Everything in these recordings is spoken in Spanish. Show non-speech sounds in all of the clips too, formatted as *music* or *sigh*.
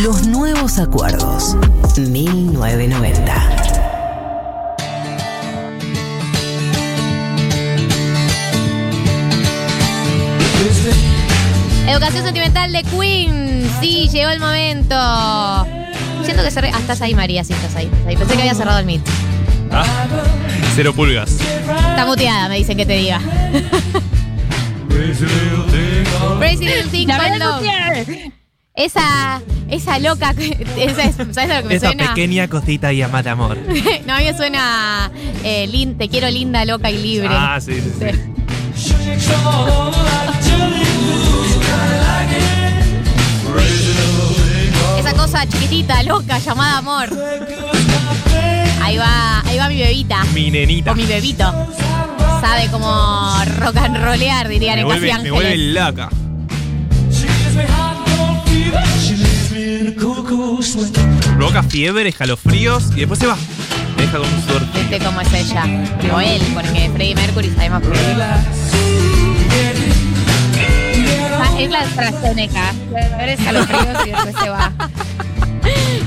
Los nuevos acuerdos. 1990. Educación sentimental de Queen. Sí, llegó el momento. Siento que cerré. Ah, estás ahí, María. Sí, estás ahí. estás ahí. Pensé que había cerrado el meet. Ah, cero pulgas. Está muteada, me dicen que te diga. Crazy Little Thing Esa, esa loca. *laughs* Esa es, ¿Sabes a lo que me Esa suena? pequeña cosita llamada amor. *laughs* no, a mí me suena. eh, lin- te quiero linda, loca y libre. Ah, sí, sí, sí. Sí. Esa cosa chiquitita, loca, llamada amor. Ahí va, ahí va mi bebita. Mi nenita. O mi bebito. Sabe cómo rock and rollear, dirían Me en Casi vuelve, me Ángeles. vuelve loca. Provoca fiebre, escalofríos y después se va. Deja con un sudor. Viste cómo es ella. O él, porque Freddie Mercury sabemos que. Ah, es la AstraZeneca. Eres escalofríos y después se va.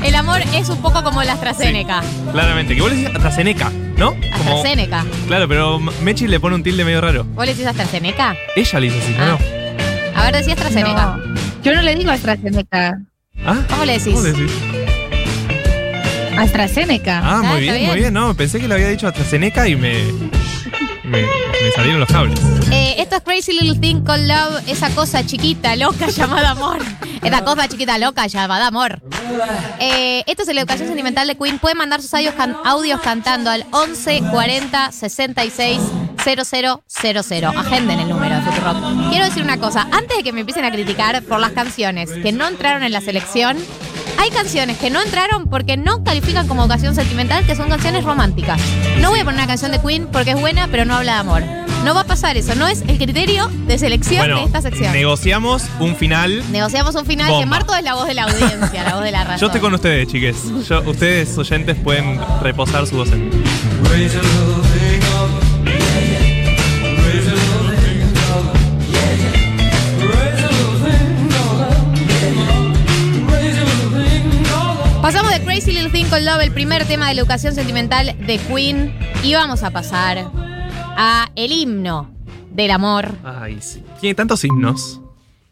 El amor es un poco como la AstraZeneca. Claramente. Que vos le decís AstraZeneca, ¿no? Como- AstraZeneca. Claro, pero Mechi le pone un tilde medio raro. ¿Vos le decís AstraZeneca? Ella le hizo así, Ah. ¿no? A ver, decía AstraZeneca. No, yo no le digo AstraZeneca. ¿Ah? ¿Cómo le decís? ¿Cómo le decís? AstraZeneca. Ah, Ah, muy bien, bien. muy bien. No, pensé que le había dicho AstraZeneca y me, me, me salieron los cables. Eh, esto es Crazy Little Thing Called Love, esa cosa chiquita, loca *laughs* llamada amor. Esa cosa chiquita, loca llamada amor. Eh, esto es la educación sentimental de Queen. Pueden mandar sus audios, can- audios cantando al 11 40 66 0000. Agenden el número de Futurock. Quiero decir una cosa. Antes de que me empiecen a criticar por las canciones que no entraron en la selección, hay canciones que no entraron porque no califican como educación sentimental, que son canciones románticas. No voy a poner una canción de Queen porque es buena, pero no habla de amor. No va a pasar eso. No es el criterio de selección Bueno, de esta sección. negociamos un final. Negociamos un final que. Marto es la voz de la audiencia, la voz de la *laughs* razón. Yo estoy con ustedes, chiques. Yo- ustedes, oyentes, pueden reposar su voz Crazy Little Thing Called Love, el primer tema de la educación sentimental de Queen, y vamos a pasar a el himno del amor, Ay, sí. Tiene tantos himnos.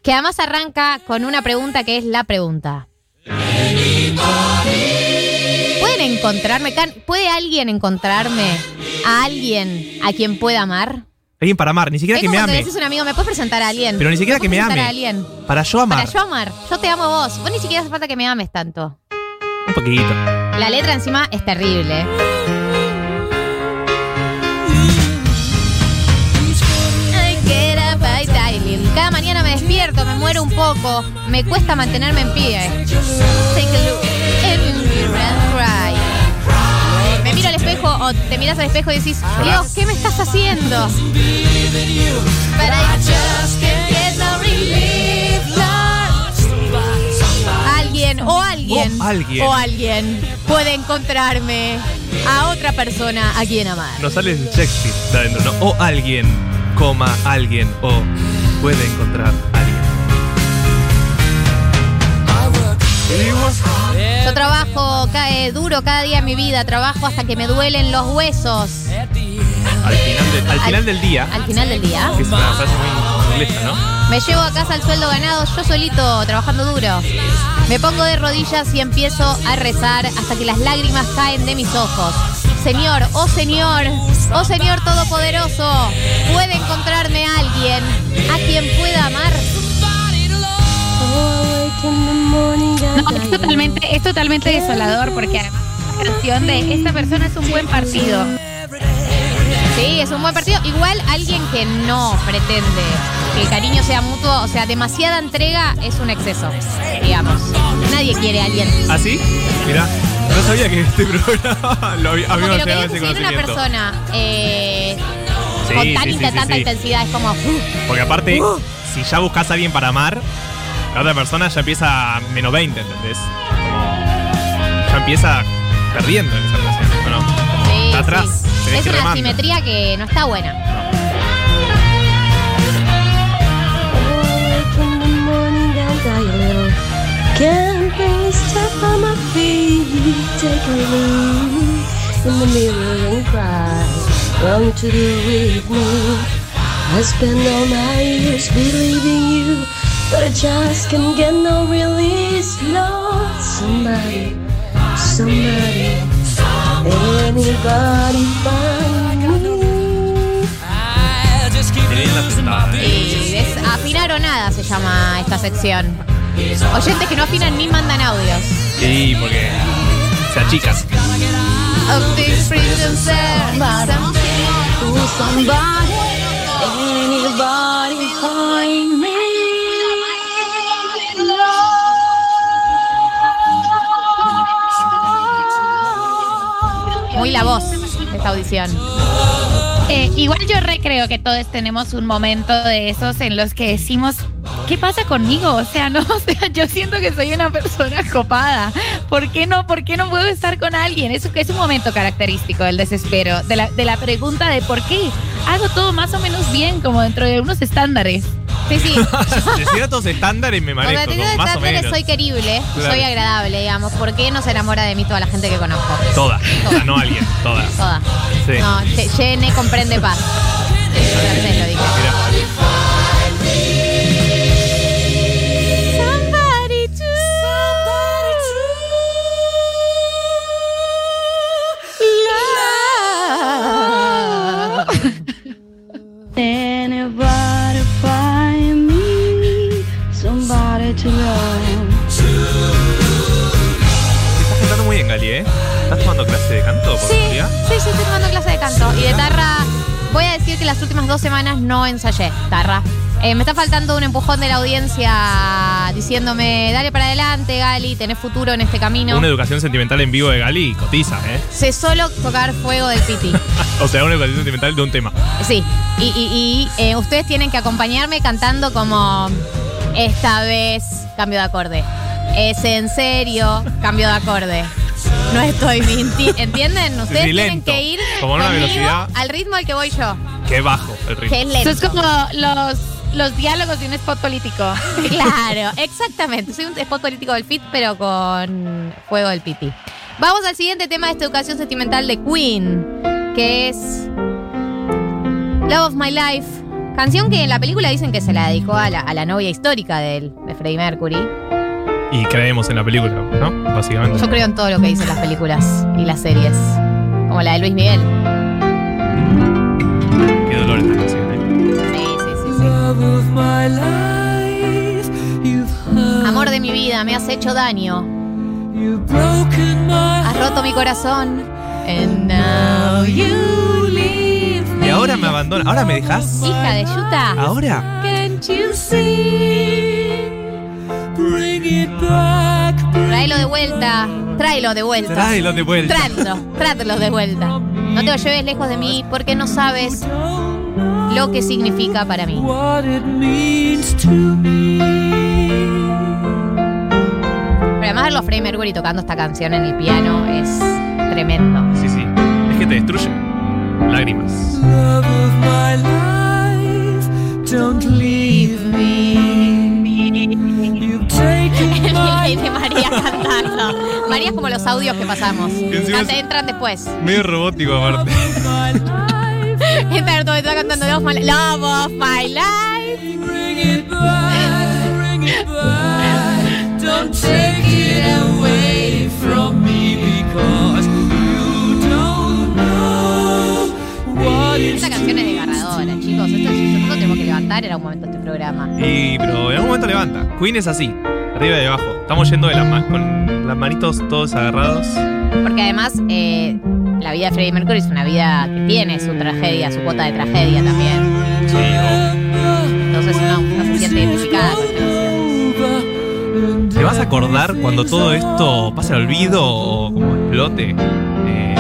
que además arranca con una pregunta que es la pregunta. ¿Pueden encontrarme? ¿Puede alguien encontrarme a alguien a quien pueda amar? Alguien para amar, ni siquiera Es que como me ame. decís un amigo, ¿me puedes presentar a alguien? Pero ni siquiera que me ame. a alguien? Para yo amar. Para yo amar. Yo te amo a vos. Vos ni siquiera hace falta que me ames tanto. Un poquito. La letra encima es terrible. Cada mañana me despierto, me muero un poco, me cuesta mantenerme en pie. Take a look. Me miro al espejo o te miras al espejo y decís, Dios, ¿qué me estás haciendo? Alguien O alguien. puede encontrarme a otra persona a quien amar. No sale el Shakespeare de adentro, ¿no? O alguien, coma, alguien, o puede encontrar a alguien. Yo trabajo cae duro cada día en mi vida, trabajo hasta que me duelen los huesos. Al final, de- al final del día, Al final del día. que es una frase muy inglesa, ¿no? Me llevo a casa el sueldo ganado yo solito, trabajando duro. Me pongo de rodillas y empiezo a rezar hasta que las lágrimas caen de mis ojos. Señor, oh Señor, oh Señor Todopoderoso, ¿puede encontrarme alguien a quien pueda amar? No, es totalmente, es totalmente desolador porque además la canción de esta persona es un buen partido. Sí, es un buen partido. Igual alguien que no pretende que el cariño sea mutuo, o sea, demasiada entrega es un exceso, digamos. Nadie quiere a alguien. ¿Ah, sí? Mirá, no sabía que este *laughs* programa lo había, Como que lo que viene una persona eh, Sí, con tan sí, tanta intensidad, es como. uh, Porque aparte, si ya buscas a alguien para amar, la otra persona ya empieza a menos 20, ¿entendés? Como ya empieza perdiendo en esa relación, ¿o no? sí, Está atrás, Es una remando. simetría que no está buena. Can't can step on my feet, take a look in the mirror and cry. Wrong to do with me. I spend all my years believing you, but I just can't get no release. Lord, somebody, somebody, anybody find me? Qué bien la sentada, ¿eh? Y desafinar o nada se llama esta sección. Oyentes que no afinan ni mandan audios. Sí, porque se achican. Muy la voz de esta audición. Eh, igual yo recreo que todos tenemos un momento de esos en los que decimos, ¿qué pasa conmigo? O sea, no, *laughs* o sea, yo siento que soy una persona copada. ¿Por qué no? ¿Por qué no puedo estar con alguien? Eso que es un momento característico del desespero, de la, de la pregunta de por qué hago todo más o menos bien, como dentro de unos estándares. Sí, sí. *laughs* *laughs* De ciertos estándares me manejo, digo como más o estándares menos. soy querible, Claro. soy agradable, digamos. ¿Por qué no se enamora de mí toda la gente que conozco? Toda, toda, no alguien, toda. Toda. Sí. No, Yene comprende paz. Francés lo dije. Mira. Estás cantando muy bien, Gali, ¿eh? ¿Estás tomando clase de canto por Sí, casualidad? sí, sí, estoy tomando clase de canto. Y de tarra, voy a decir que las últimas dos semanas no ensayé tarra. Eh, me está faltando un empujón de la audiencia diciéndome, dale para adelante, Gali, tenés futuro en este camino. Una educación sentimental en vivo de Gali cotiza, ¿eh? Sé solo tocar fuego del piti. *laughs* O sea, una educación sentimental de un tema. Sí, y, y- y, eh, ustedes tienen que acompañarme cantando como esta vez cambio de acorde. Es en serio, cambio de acorde. No estoy mintiendo. ¿Entienden? Ustedes Sí, tienen lento, que ir como a una conmigo velocidad. al ritmo al que voy yo, Qué bajo el ritmo. que es lento. Eso es como los, los diálogos de un spot político. *laughs* Claro, exactamente. Soy un spot político del FIT, pero con fuego del piti. Vamos al siguiente tema de esta educación sentimental de Queen, que es Love of My Life. Canción que en la película dicen que se la dedicó a la, a la novia histórica de él, de Freddie Mercury. Y creemos en la película, ¿no? Básicamente. Yo creo en todo lo que dicen las películas y las series, como la de Luis Miguel. Qué dolor esta canción, ¿eh? Sí, sí, sí, sí. Amor de mi vida, me has hecho daño. Has roto mi corazón. And now you leave Y ahora me abandona. ¿Ahora me dejas? Hija de Yuta. ¿Ahora? Can't you see? Tráelo de vuelta. Tráelo de vuelta. Tráelo de vuelta. Tráelo, tráelo de vuelta. No te lo lleves lejos de mí porque no sabes lo que significa para mí. Pero además verlo a Freddie Mercury tocando esta canción en el piano es tremendo. Sí, sí. Es que te destruye. Lágrimas. *laughs* De María cantando. María es como los audios que pasamos. Canta- es- entran después. Medio robótico aparte. *laughs* Entran todo, está cantando Love of My, Love of My Life. Esta canción es desgarradora, chicos. Esto, que levantar en algún momento este programa. Y, pero en algún momento levanta. Queen es así. Arriba y abajo. Estamos yendo de las con las manitos todos agarrados. Porque además, eh, la vida de Freddie Mercury es una vida que tiene su tragedia, su cuota de tragedia también. Sí, oh. Entonces uno, uno se siente identificada con canción. ¿Te vas a acordar cuando todo esto pase al olvido o como explote? Eh,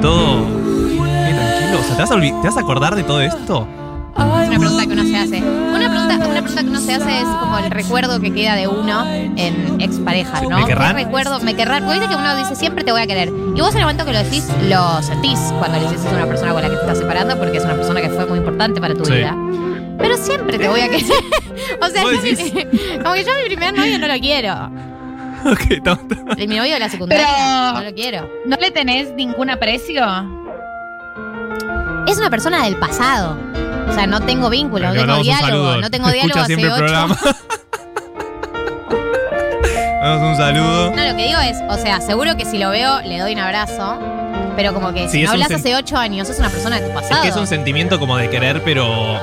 todo. Qué tranquilo. O sea, ¿te vas, a ¿te vas a acordar de todo esto? Una pregunta que uno se hace. Una pregunta, una pregunta que uno se hace es como el recuerdo que queda de uno en expareja, ¿no? ¿Me querrán? ¿Qué recuerdo? Me querrán. Porque viste que uno dice siempre te voy a querer. Y vos en el momento que lo decís, lo sentís cuando le dices a una persona con la que te estás separando porque es una persona que fue muy importante para tu Sí. vida. Pero siempre te voy a querer. *laughs* o sea, ¿Vos yo mi- decís? *laughs* como que yo a mi primer novio no lo quiero. *laughs* Ok, El mi novio de la secundaria. Pero- No lo quiero. ¿No le tenés ningún aprecio? Es una persona del pasado. O sea, no tengo vínculo, no tengo diálogo. No tengo diálogo hace siempre ocho. programa. *laughs* Damos un saludo. No, lo que digo es, o sea, seguro que si lo veo le doy un abrazo. Pero como que si es no hablas hace ocho años, es una persona de tu Es pasado. que es un sentimiento como de querer, pero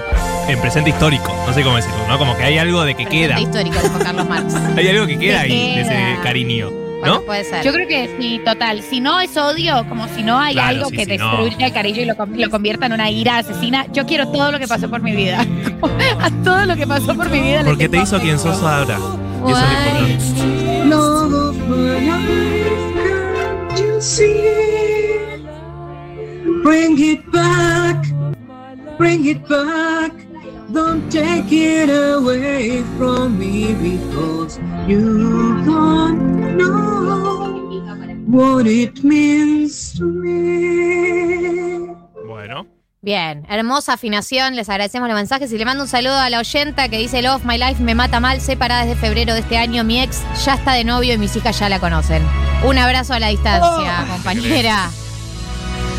en presente histórico. No sé cómo decirlo, ¿no? Como que hay algo de que queda. Presente histórico de Juan Carlos Marx. *laughs* Hay algo que queda Que ahí de ese cariño. Bueno, ¿No? puede ser. Yo creo que sí, total. Si no es odio, como si no hay Claro, algo sí, que sí, no. destruya el cariño y lo, lo convierta en una ira asesina, yo quiero todo lo que pasó por mi vida. *laughs* A todo lo que pasó por mi vida. le Porque te tengo hizo quien sos ahora. Y eso es lo Guay. importante. Bring it back, bring it back. Don't take it away from me because you don't know what it means to me. Bueno. Bien, hermosa afinación, les agradecemos los mensajes y le mando un saludo a la oyenta que dice Love My Life me mata mal, separada desde febrero de este año, mi ex ya está de novio y mis hijas ya la conocen. Un abrazo a la distancia, compañera.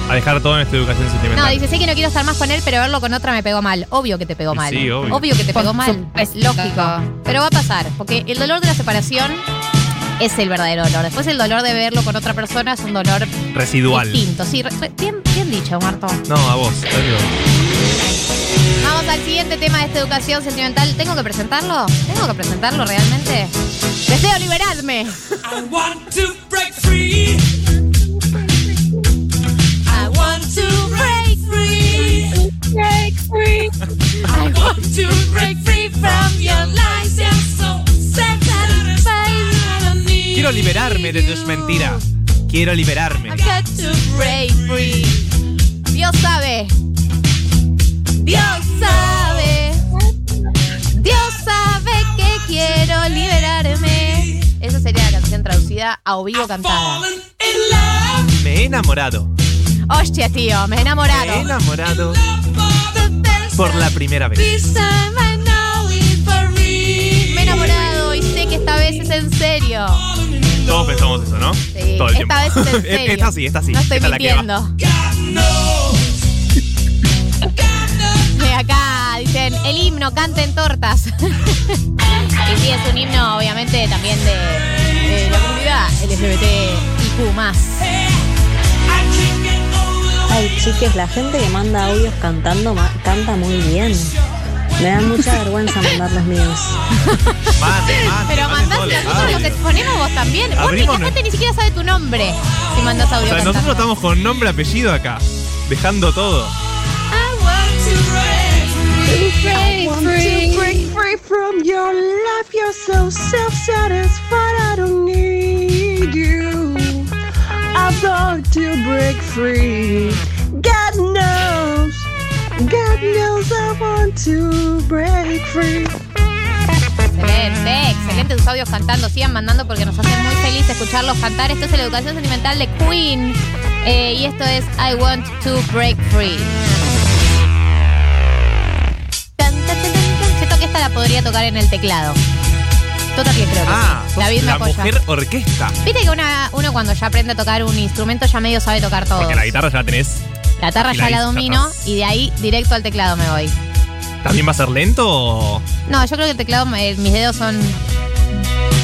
A dejar todo en esta educación sentimental. No, dice, sé que no quiero estar más con él, pero verlo con otra me pegó mal. Obvio que te pegó mal. sí, obvio. que te pegó mal. Es lógico. Pero va a pasar, porque el dolor de la separación es el verdadero dolor. Después el dolor de verlo con otra persona es un dolor Residual. distinto. Sí, re- re- bien, bien dicho, Marto. No, a vos. adiós. Vamos al siguiente tema de esta educación sentimental. ¿Tengo que presentarlo? ¿Tengo que presentarlo realmente? Deseo liberarme. I want to break free. I want to break free. Break free. I want to break free Quiero liberarme de tus mentiras. Quiero liberarme. I've got to break free. Dios sabe. Dios sabe. Dios sabe que quiero liberarme. Esa sería la canción traducida a o vivo cantada. Me he enamorado. Hostia, tío, me he Me he enamorado. enamorado por la primera vez. Me he enamorado y sé que esta vez es en serio. Todos pensamos eso, ¿no? Sí, Todo el esta tiempo. vez es en *laughs* serio. Esta sí, esta sí. No estoy esta mintiendo. Eh, Acá dicen, el himno, canten tortas. *laughs* y sí, es un himno, obviamente, también de, de la comunidad LGBTIQ+. Ay, chiques, la gente que manda audios cantando canta muy bien. Me da mucha vergüenza mandar los míos. Mande, mande, Pero mande mandás, los nosotros los exponemos vos también. Vos ni- Abrimos la gente ni siquiera sabe tu nombre si mandas O audio sea, cantando. nosotros estamos con nombre apellido acá. Dejando todo. I want to break Break free. break free from your life. You're so self-satisfied. I don't need you. I've got to break free. God knows. God knows I want to break free. Excelente, excelente tus audios cantando. Sigan mandando porque nos hacen muy feliz escucharlos cantar. Esto es la educación sentimental de Queen. Eh, y esto es I Want to Break Free. Siento que esta la podría tocar en el teclado. Total que creo que Ah, sí. David me la mujer orquesta. Viste que una- uno cuando ya aprende a tocar un instrumento ya medio sabe tocar todo. Porque la guitarra ya la tenés. La guitarra ya la domino y de ahí directo al teclado me voy. ¿También va a ser lento o No, yo creo que el teclado, eh, mis dedos son.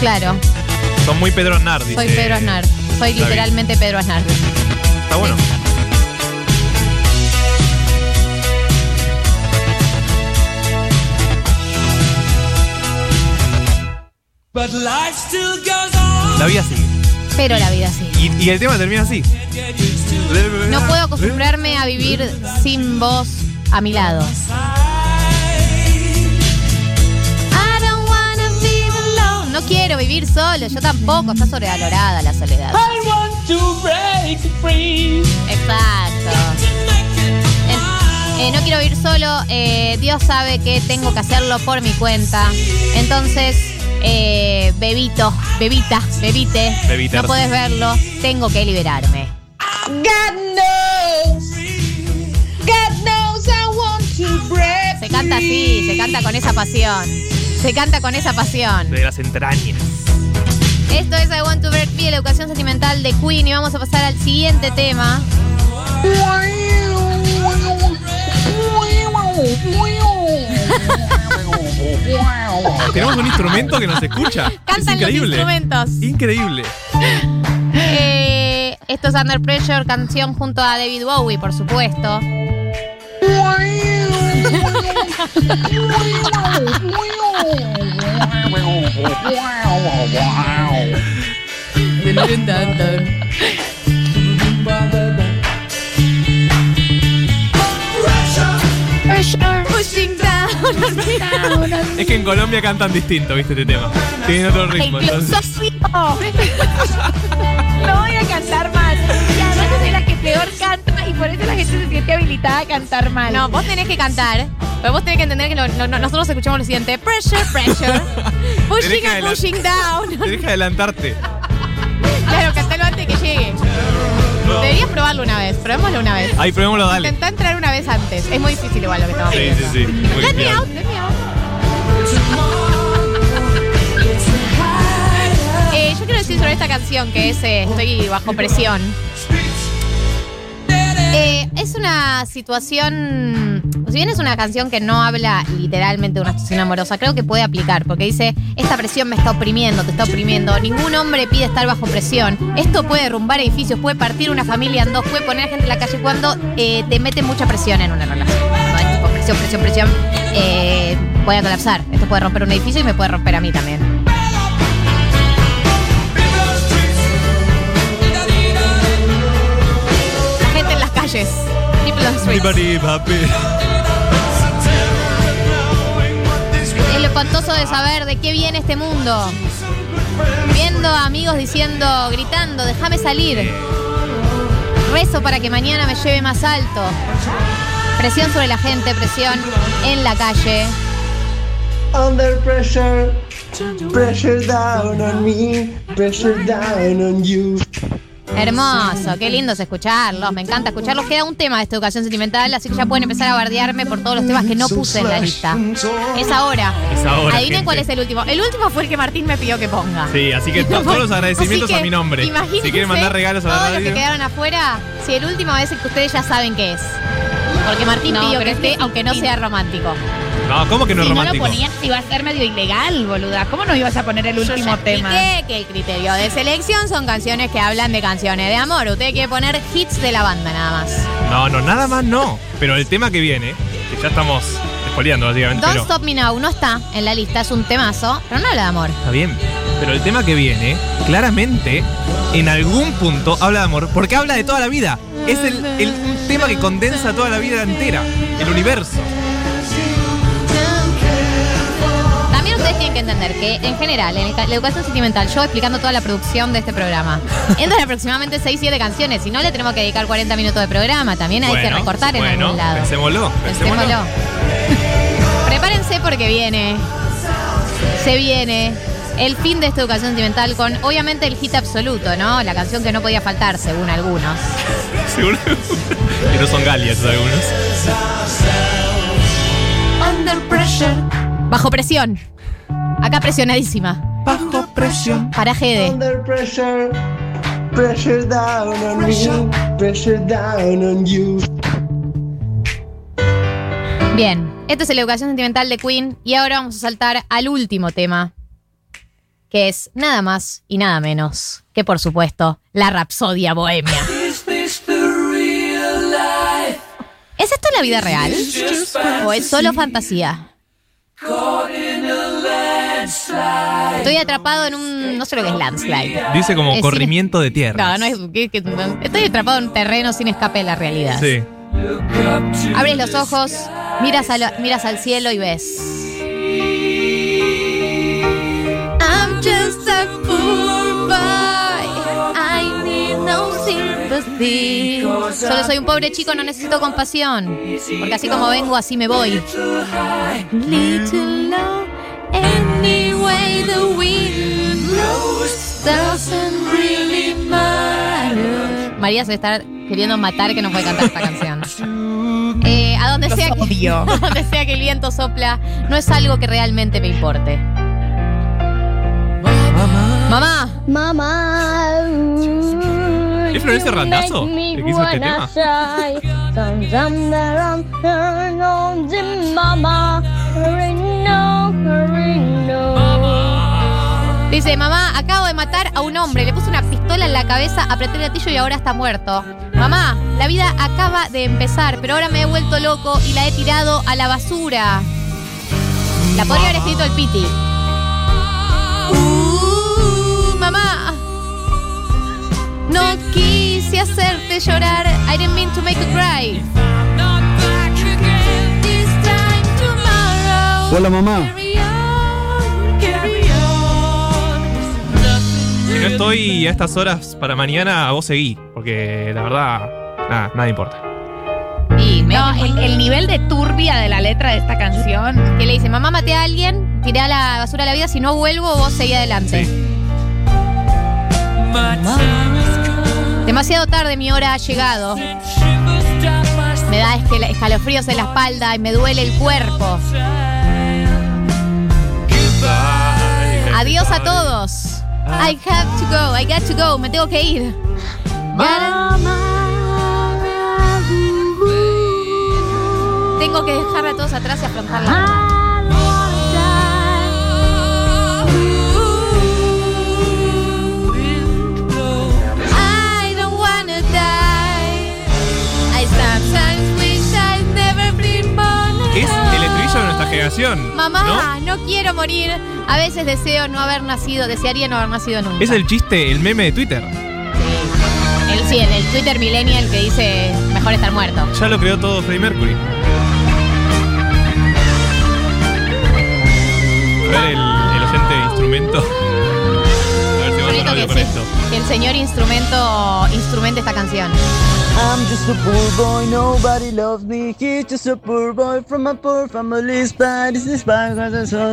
Claro, son muy Pedro Aznar? soy Pedro Aznar. Soy David. literalmente Pedro Aznar. Está bueno. But life still goes on. La vida sigue. Pero la vida sí. Y, y el tema termina así. No puedo acostumbrarme a vivir sin vos a mi lado. I don't wanna be alone. No quiero vivir solo, yo tampoco. Está sobrevalorada la soledad. I want to break free. Exacto. En- eh, no quiero vivir solo. eh, Dios sabe que tengo que hacerlo por mi cuenta. Entonces, eh, bebito, bebita, bebite. Bebiter. No puedes verlo. Tengo que liberarme. God knows. God knows I want to break Se canta así, se canta con esa pasión. Se canta con esa pasión. De las entrañas. Esto es I Want to Break Free, la educación sentimental de Queen. Y vamos a pasar al siguiente tema. *laughs* Tenemos un instrumento que nos escucha. es Cantan los increíble. instrumentos. Increíble. Eh, esto es Under Pressure, canción junto a David Bowie, por supuesto. *laughs* Down. *laughs* Es que en Colombia cantan distinto, viste, este tema. Tienen otro ritmo, entonces. *laughs* No voy a cantar mal. Y además soy la que peor canta y por eso la gente se siente habilitada a cantar mal. No, vos tenés que cantar, pero vos tenés que entender que lo- lo- no- nosotros escuchamos lo siguiente. Pressure, pressure. Pushing *laughs* Tenés que and adela- pushing down. Tenés que adelantarte. Claro, cantalo antes de que llegue. Deberías probarlo una vez, probémoslo una vez. Ahí, probémoslo, dale. Intentá entrar una vez antes. Es muy difícil igual lo que estamos Sí, sí, haciendo. sí. Muy Let me bien. out, let me out. Eh, yo quiero decir sobre esta canción que es eh, Estoy bajo presión. Eh, es una situación, si bien es una canción que no habla literalmente de una situación amorosa, creo que puede aplicar, porque dice, esta presión me está oprimiendo, te está oprimiendo, ningún hombre pide estar bajo presión, esto puede derrumbar edificios, puede partir una familia en dos, puede poner a gente en la calle cuando eh, te mete mucha presión en una relación. Presión, presión, presión, eh, colapsar, esto puede romper un edificio y me puede romper a mí también. La gente en las calles, people on streets. Espantoso de saber de qué viene este mundo. Viendo amigos diciendo, gritando, déjame salir. Rezo para que mañana me lleve más alto. Presión sobre la gente, presión en la calle. Under pressure, pressure down on me, pressure down on you. Hermoso, qué lindo es escucharlos, me encanta escucharlos. Queda un tema de esta educación sentimental, así que ya pueden empezar a bardearme por todos los temas que no puse en la lista. Es ahora. Es ahora, Adivinen gente. cuál es el último. El último fue el que Martín me pidió que ponga. Sí, así que to- *laughs* todos los agradecimientos a mi nombre. imagínense Si quieren mandar regalos a la Todos los radio. que quedaron afuera, si el último es el que ustedes ya saben qué es. Porque Martín No, pidió pero que es que- esté, aunque no sea romántico. No, ¿cómo que no es si no lo romántico? ponías iba a ser medio ilegal, boluda. ¿Cómo no ibas a poner el Yo ya último tema? expliqué que el criterio de selección son canciones que hablan de canciones de amor. Usted quiere poner hits de la banda nada más. No, no, nada más no. Pero el tema que viene, que ya estamos espoleando básicamente. Don't pero- Stop Me Now no está en la lista, es un temazo, pero no habla de amor. Está bien. Pero el tema que viene, claramente, en algún punto habla de amor, porque habla de toda la vida. Es el, tema que condensa toda la vida entera, el universo. Tienen que entender que, en general, en el ca- la educación sentimental, yo explicando toda la producción de este programa, *laughs* entran aproximadamente 6-7 canciones. Si no, le tenemos que dedicar 40 minutos de programa. También hay que Bueno, recortar en bueno, algún lado. Pensémoslo, pensémoslo. Pensémoslo. *laughs* Prepárense porque viene. Se viene. El fin de esta educación sentimental con, obviamente, el hit absoluto, ¿no? La canción que no podía faltar, según algunos. *laughs* Seguro que no son galias algunos. Bajo presión. Acá presionadísima. Bajo presión. Para Gede. Under pressure, pressure down on me, pressure down on you. Bien, esto es la educación sentimental de Queen y ahora vamos a saltar al último tema, que es nada más y nada menos que, por supuesto, la Rapsodia Bohemia. ¿Es esto la vida real? ¿O es solo fantasía? Estoy atrapado en un... no sé lo que es landslide. Dice como Es corrimiento de tierra. No, no es... que- que- estoy atrapado en un terreno sin escape de la realidad. Sí. Abres los ojos, miras al, miras al cielo y ves. I'm just a poor boy. I need no sympathy. Solo soy un pobre chico, no necesito compasión. Porque así como vengo, así me voy. Little love, the wind blows doesn't really matter. María se está queriendo matar que no puede cantar esta canción. *laughs* Eh, a donde sea, que, odio. *laughs* a donde sea que el viento sopla, no es algo que realmente me importe. Mamá, Mama. ¿Es me que hizo este tema? Dice, mamá, acabo de matar a un hombre, le puse una pistola en la cabeza, apreté el gatillo y ahora está muerto. Mamá, la vida acaba de empezar, pero ahora me he vuelto loco y la he tirado a la basura. La podría haber escrito el Piti. Uh, mamá. No quise hacerte llorar. I didn't mean to make you cry. Hola mamá. Si no estoy a estas horas para mañana, vos seguí. Porque la verdad, nada, nada importa. Y me- No, el, el nivel de turbia de la letra de esta canción. que le dice, mamá, maté a alguien, tiré a la basura a la vida, si no vuelvo, vos seguí adelante. Sí. Demasiado tarde, mi hora ha llegado. Me da escalofríos en la espalda y me duele el cuerpo. Adiós a todos. I have to go, I got to go, me tengo que ir. Tengo que dejar a todos atrás y afrontar Mamá, ¿no? ¿no? quiero morir. A veces deseo no haber nacido, desearía no haber nacido nunca. Es el chiste, el meme de Twitter. Sí. El, sí, el, el Twitter Millennial que dice mejor estar muerto. Ya lo creó todo Freddie Mercury. A ver el, el oyente de instrumento. A ver si no que, con sí, esto. que el señor instrumento instrumente esta canción. I'm just a poor boy, nobody loves me. He's just a poor boy from a poor family. Bad is this bad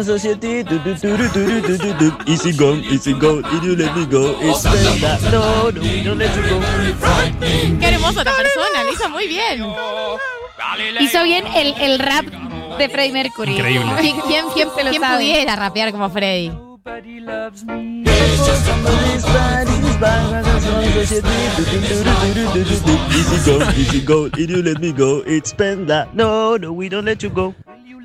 society. Do, do, do, do, do, do, do, do. Easy go, easy go. If you let me go, it's better. No, no, we don't let you go. Qué hermosa esta persona, lo hizo muy bien. Hizo bien el, el rap de Freddie Mercury. Increíble. ¿Quién, quién, quién- quién sabe. pudiera rapear como Freddy? Family's bad is this bad society. Do, do, do, do, do, do, do, do. Easy go, easy go. If you let me go, it's better. No, no, we don't let you go.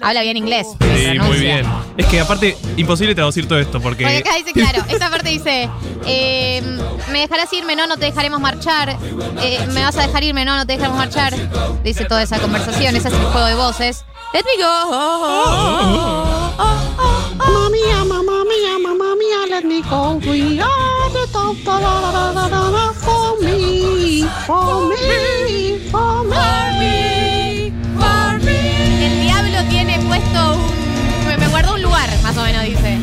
Habla bien inglés. Sí, muy bien. Es que aparte, imposible traducir todo esto porque. Porque acá dice, *laughs* claro, esta parte dice, eh, me dejarás irme, no, no te dejaremos marchar, eh, me vas a dejar irme, no, no te dejaremos marchar, dice toda esa conversación, ese es el juego de voces. Let me go. Mamma mia, mamma mia, mamma mia, let me go. We are the top, da, da, da, da, da, da, for me, for me, for me. El diablo tiene puesto un... Me, me guardó un lugar, más o menos, dice.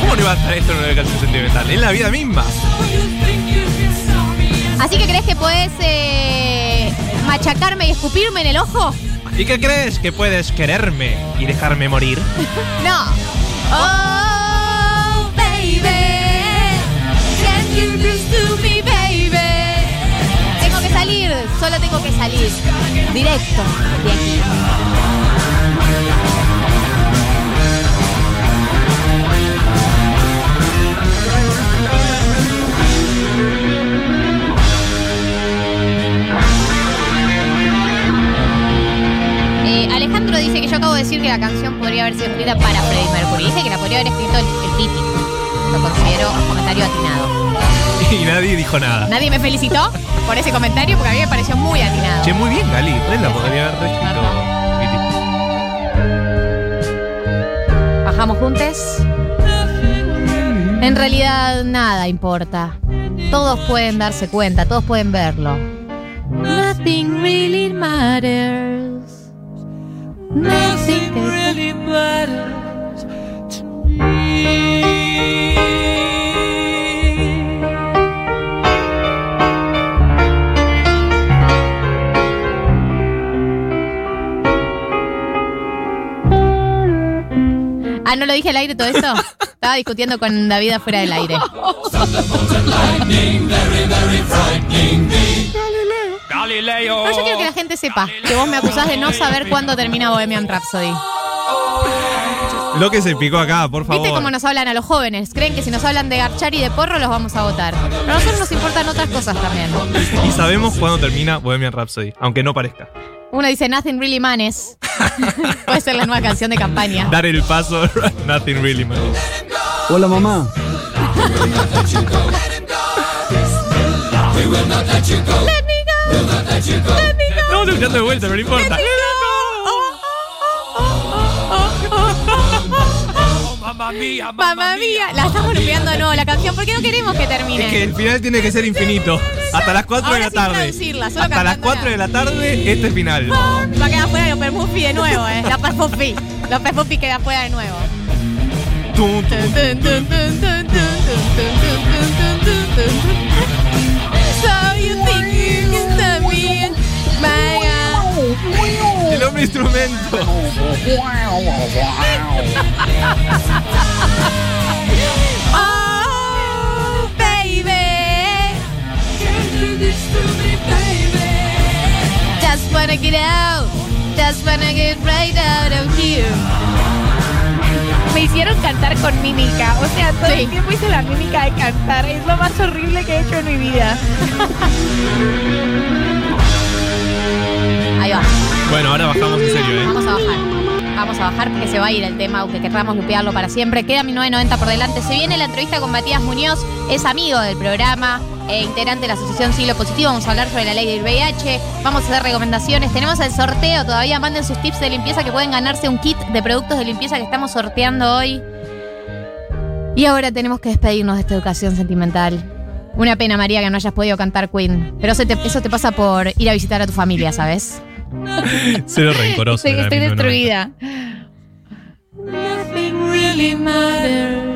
¿Cómo no iba a estar esto en una canción sentimental? Es la vida misma. Así que crees que podés eh, machacarme y escupirme en el ojo? ¿Y qué crees? ¿Que puedes quererme y dejarme morir? *laughs* No. Oh, baby. Can you do me, baby? Tengo que salir, solo tengo que salir. Directo de. Decir que la canción podría haber sido escrita para Freddie Mercury. Dice que la podría haber escrito el, el Titi. Lo considero un comentario atinado. *laughs* Y nadie dijo nada. Nadie me felicitó por ese comentario porque a mí me pareció muy atinado. Che, muy bien, Gali. Re la podría haber reescrito. Bajamos juntos. En realidad nada importa. Todos pueden darse cuenta, todos pueden verlo. Nothing really matters. Nothing really Ah, ¿no lo dije al aire todo esto? Estaba discutiendo con David afuera del aire. *laughs* Galileo. No, yo quiero que la gente sepa que vos me acusás de no saber cuándo termina Bohemian Rhapsody. Lo que se picó acá, por favor. ¿Viste cómo nos hablan a los jóvenes? Creen que si nos hablan de garchar y de porro los vamos a votar. Pero a nosotros nos importan otras cosas también. Y sabemos cuándo termina Bohemian Rhapsody, aunque no parezca. Uno dice Nothing Really Manes. *laughs* Puede ser la nueva canción de campaña. Dar el paso, *laughs* nothing really matters. Hola mamá. *laughs* Estamos escuchando de vuelta, pero no importa. Mamma mía, Mamma mía, la estamos lupeando no, la canción, ¿por qué no queremos que termine? Es que el final tiene que ser infinito. Hasta las 4 de la sin tarde. traducirla, solo Hasta las cantándola. 4 de la tarde, este final. Va a quedar fuera López Murphy de nuevo, eh. López Murphy. López Murphy queda fuera de nuevo. Tum, tum. Tun, tun, tun, tun, tun, tun, tun, tun, tun, tun, tun, tun. So you think God. El hombre instrumento. Oh, baby. Just wanna get out. Just wanna get right out of here. Me hicieron cantar con mímica. O sea, todo Sí. el tiempo hice la mímica de cantar. Es lo más horrible que he hecho en mi vida. *laughs* Ahí va. Bueno, ahora bajamos en serio, ¿eh? Vamos a bajar. Vamos a bajar porque se va a ir el tema, aunque querramos lupearlo para siempre. Queda 1990 por delante. Se viene la entrevista con Matías Muñoz, es amigo del programa, eh, integrante de la Asociación Siglo Positivo. Vamos a hablar sobre la ley del VIH. Vamos a hacer recomendaciones. Tenemos el sorteo. Todavía manden sus tips de limpieza que pueden ganarse un kit de productos de limpieza que estamos sorteando hoy. Y ahora tenemos que despedirnos de esta educación sentimental. Una pena, María, que no hayas podido cantar Queen. Pero eso te, eso te pasa por ir a visitar a tu familia, ¿sabes? *laughs* Cero rencoroso. Estoy, estoy 1990. destruida. Nothing really matters.